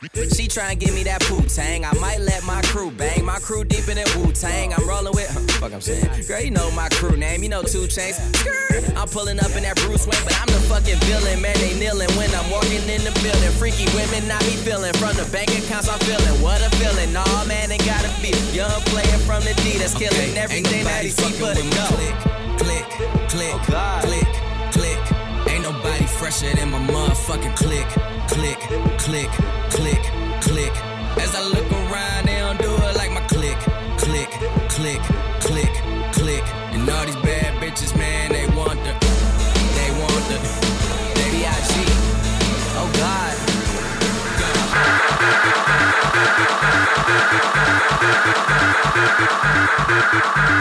She tryna give me that poop tang. I might let my crew bang. My crew deeper than Wu Tang. I'm rolling with her. Fuck, I'm saying. Girl, you know my crew name. You know 2 Chainz. I'm pulling up in that Bruce Wayne, but I'm the fucking villain. Man, they kneeling when I'm walking in the building. Freaky women, I be feeling. From the bank accounts, I'm feeling. What a feeling. Nah, oh, man, ain't gotta be. Young player from the D that's killing okay. everything that he see for. Clique, clique, clique, oh, clique, clique. Nobody fresher than my motherfucking clique, clique, clique, clique, clique. As I look around, they don't do it like my clique, clique, clique, clique, clique. And all these bad bitches, man.